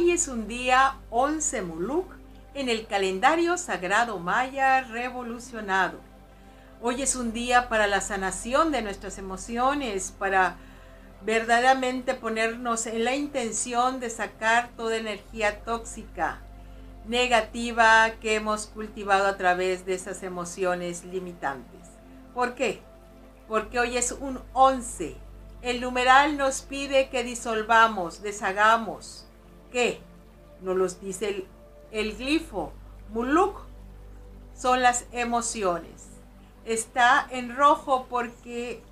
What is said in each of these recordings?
Hoy es un día 11 Muluk en el calendario sagrado maya revolucionado. Hoy es un día para la sanación de nuestras emociones, para verdaderamente ponernos en la intención de sacar toda energía tóxica, negativa que hemos cultivado a través de esas emociones limitantes. ¿Por qué? Porque hoy es un 11. El numeral nos pide que disolvamos, deshagamos, ¿Qué? Nos los dice el, el glifo. Muluk son las emociones. Está en rojo porque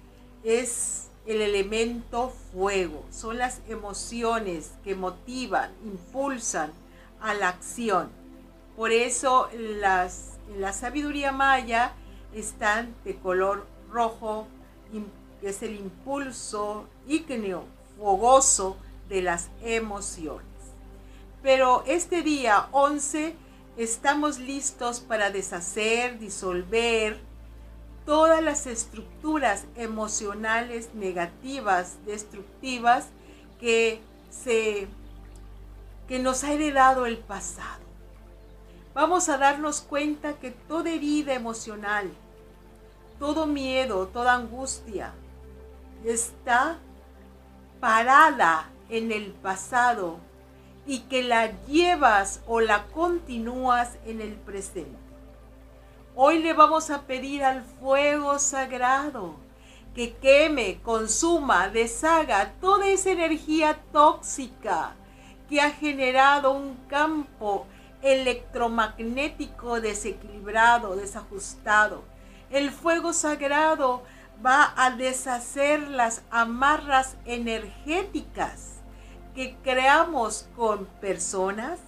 es el elemento fuego. Son las emociones que motivan, impulsan a la acción. Por eso las, la sabiduría maya están de color rojo, que es el impulso ígneo, fogoso de las emociones. Pero este día 11 estamos listos para deshacer, disolver todas las estructuras emocionales negativas, destructivas que, se, que nos ha heredado el pasado. Vamos a darnos cuenta que toda herida emocional, todo miedo, toda angustia está parada en el pasado y que la llevas o la continúas en el presente. Hoy le vamos a pedir al fuego sagrado que queme, consuma, deshaga toda esa energía tóxica que ha generado un campo electromagnético desequilibrado, desajustado. El fuego sagrado va a deshacer las amarras energéticas que creamos con personas,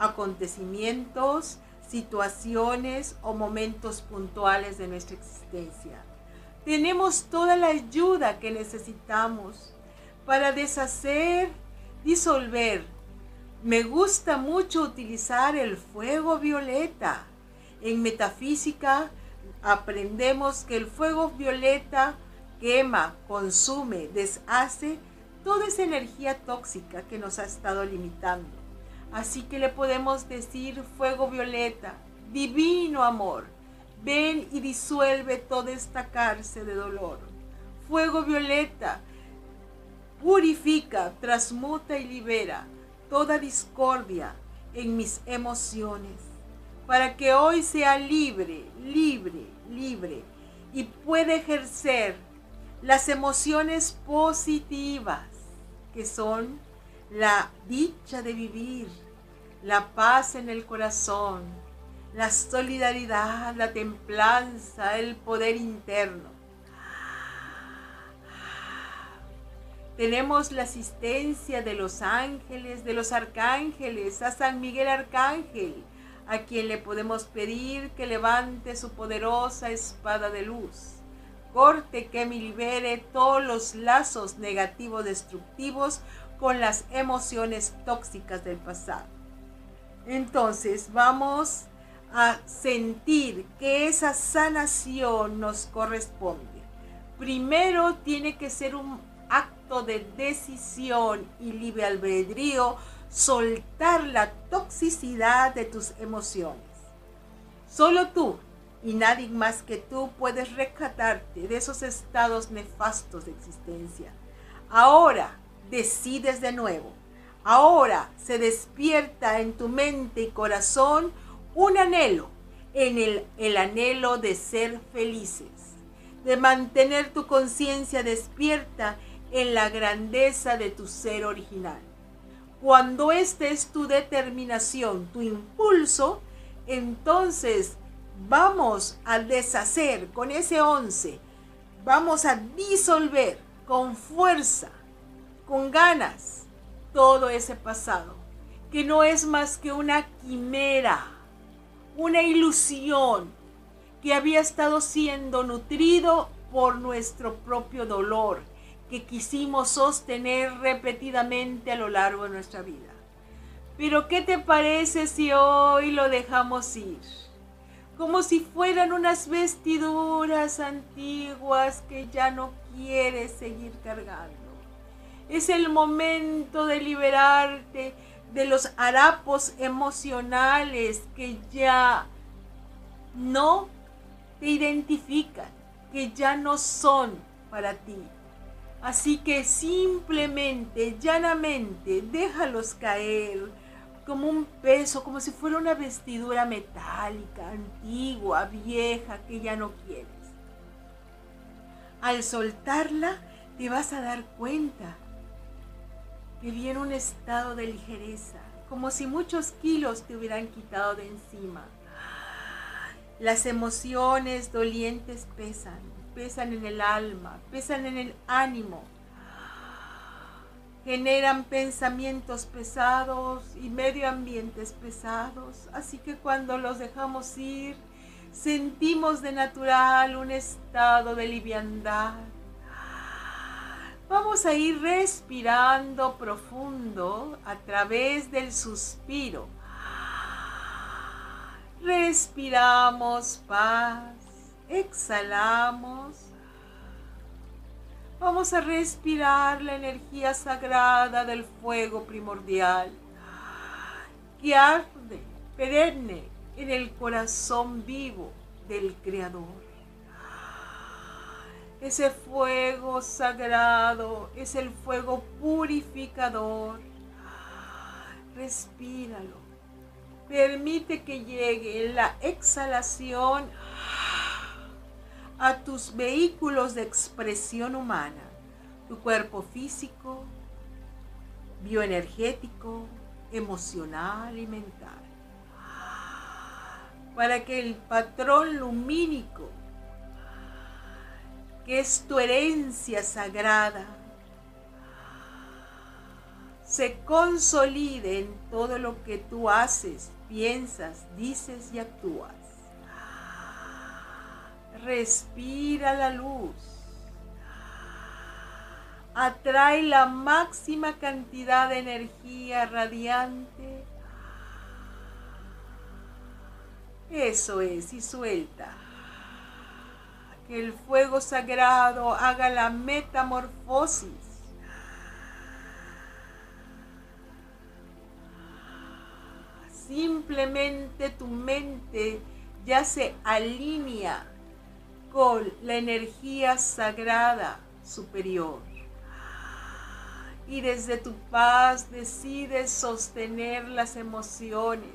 acontecimientos, situaciones o momentos puntuales de nuestra existencia. Tenemos toda la ayuda que necesitamos para deshacer, disolver. Me gusta mucho utilizar el fuego violeta. En metafísica aprendemos que el fuego violeta quema, consume, deshace toda esa energía tóxica que nos ha estado limitando. Así que le podemos decir, fuego violeta, divino amor, ven y disuelve toda esta cárcel de dolor. Fuego violeta, purifica, transmuta y libera toda discordia en mis emociones, para que hoy sea libre, libre, libre y pueda ejercer las emociones positivas que son la dicha de vivir, la paz en el corazón, la solidaridad, la templanza, el poder interno. Tenemos la asistencia de los ángeles, de los arcángeles, a San Miguel Arcángel, a quien le podemos pedir que levante su poderosa espada de luz corte que me libere todos los lazos negativos destructivos con las emociones tóxicas del pasado. Entonces vamos a sentir que esa sanación nos corresponde. Primero tiene que ser un acto de decisión y libre albedrío, soltar la toxicidad de tus emociones. Solo tú y nadie más que tú puedes rescatarte de esos estados nefastos de existencia. Ahora decides de nuevo. Ahora se despierta en tu mente y corazón un anhelo, en el, el anhelo de ser felices, de mantener tu conciencia despierta en la grandeza de tu ser original. Cuando esta es tu determinación, tu impulso, entonces vamos a deshacer con ese 11, vamos a disolver con fuerza, con ganas, todo ese pasado, que no es más que una quimera, una ilusión que había estado siendo nutrido por nuestro propio dolor, que quisimos sostener repetidamente a lo largo de nuestra vida. Pero ¿qué te parece si hoy lo dejamos ir? Como si fueran unas vestiduras antiguas que ya no quieres seguir cargando. Es el momento de liberarte de los harapos emocionales que ya no te identifican, que ya no son para ti. Así que simplemente, llanamente, déjalos caer como un peso, como si fuera una vestidura metálica, antigua, vieja, que ya no quieres. Al soltarla, te vas a dar cuenta que viene un estado de ligereza, como si muchos kilos te hubieran quitado de encima. Las emociones dolientes pesan, pesan en el alma, pesan en el ánimo, generan pensamientos pesados y medio ambientes pesados, así que cuando los dejamos ir, sentimos de natural un estado de liviandad. Vamos a ir respirando profundo a través del suspiro. Respiramos paz, exhalamos. Vamos a respirar la energía sagrada del fuego primordial que arde perenne en el corazón vivo del Creador. Ese fuego sagrado es el fuego purificador. Respíralo. Permite que llegue la exhalación a tus vehículos de expresión humana, tu cuerpo físico, bioenergético, emocional y mental, para que el patrón lumínico que es tu herencia sagrada, se consolide en todo lo que tú haces, piensas, dices y actúas. Respira la luz. Atrae la máxima cantidad de energía radiante. Eso es, y suelta que el fuego sagrado haga la metamorfosis. Simplemente tu mente ya se alinea la energía sagrada superior. Y desde tu paz decides sostener las emociones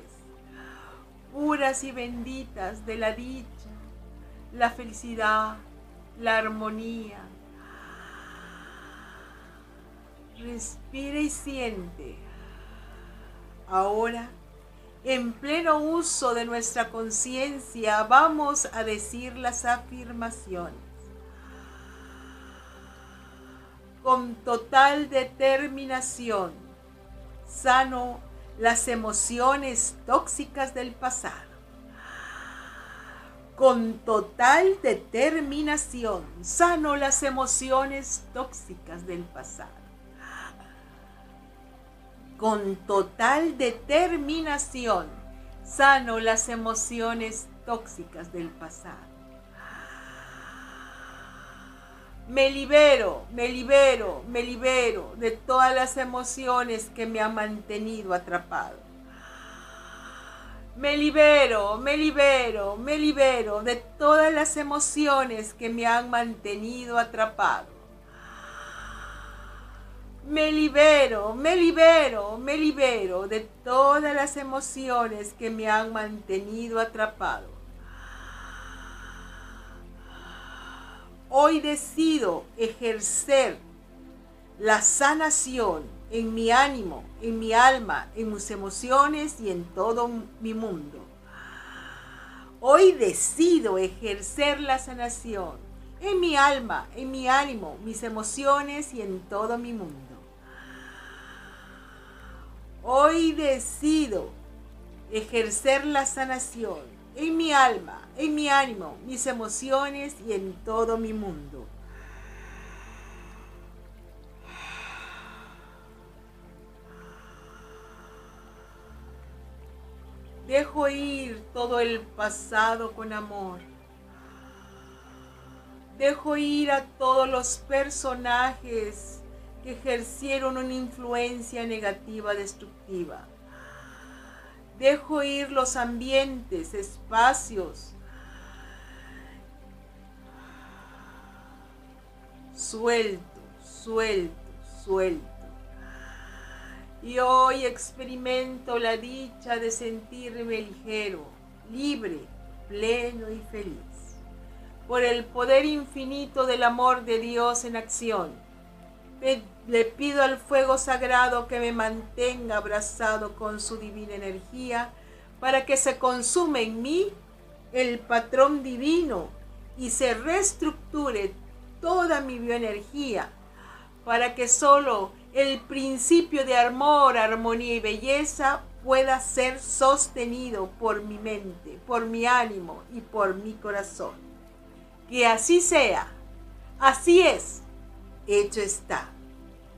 puras y benditas de la dicha la felicidad, la armonía. Respira y siente. Ahora, en pleno uso de nuestra conciencia, vamos a decir las afirmaciones. Con total determinación, sano las emociones tóxicas del pasado con total determinación sano las emociones tóxicas del pasado. Con total determinación sano las emociones tóxicas del pasado. Me libero, me libero, me libero de todas las emociones que me han mantenido atrapado me libero, me libero, me libero de todas las emociones que me han mantenido atrapado. Me libero, me libero, me libero de todas las emociones que me han mantenido atrapado. Hoy decido ejercer la sanación en mi ánimo, en mi alma, en mis emociones y en todo mi mundo. Hoy decido ejercer la sanación en mi alma, en mi ánimo, mis emociones y en todo mi mundo. Hoy decido ejercer la sanación en mi alma, en mi ánimo, mis emociones y en todo mi mundo. Dejo ir todo el pasado con amor. Dejo ir a todos los personajes ejercieron una influencia negativa destructiva. Dejo ir los ambientes, espacios, suelto, suelto, suelto. Y hoy experimento la dicha de sentirme ligero, libre, pleno y feliz. Por el poder infinito del amor de Dios en acción, le pido al fuego sagrado que me mantenga abrazado con su divina energía para que se consume en mí el patrón divino y se reestructure toda mi bioenergía para que solo el principio de amor, armonía y belleza pueda ser sostenido por mi mente, por mi ánimo y por mi corazón. Que así sea. Así es. Hecho está.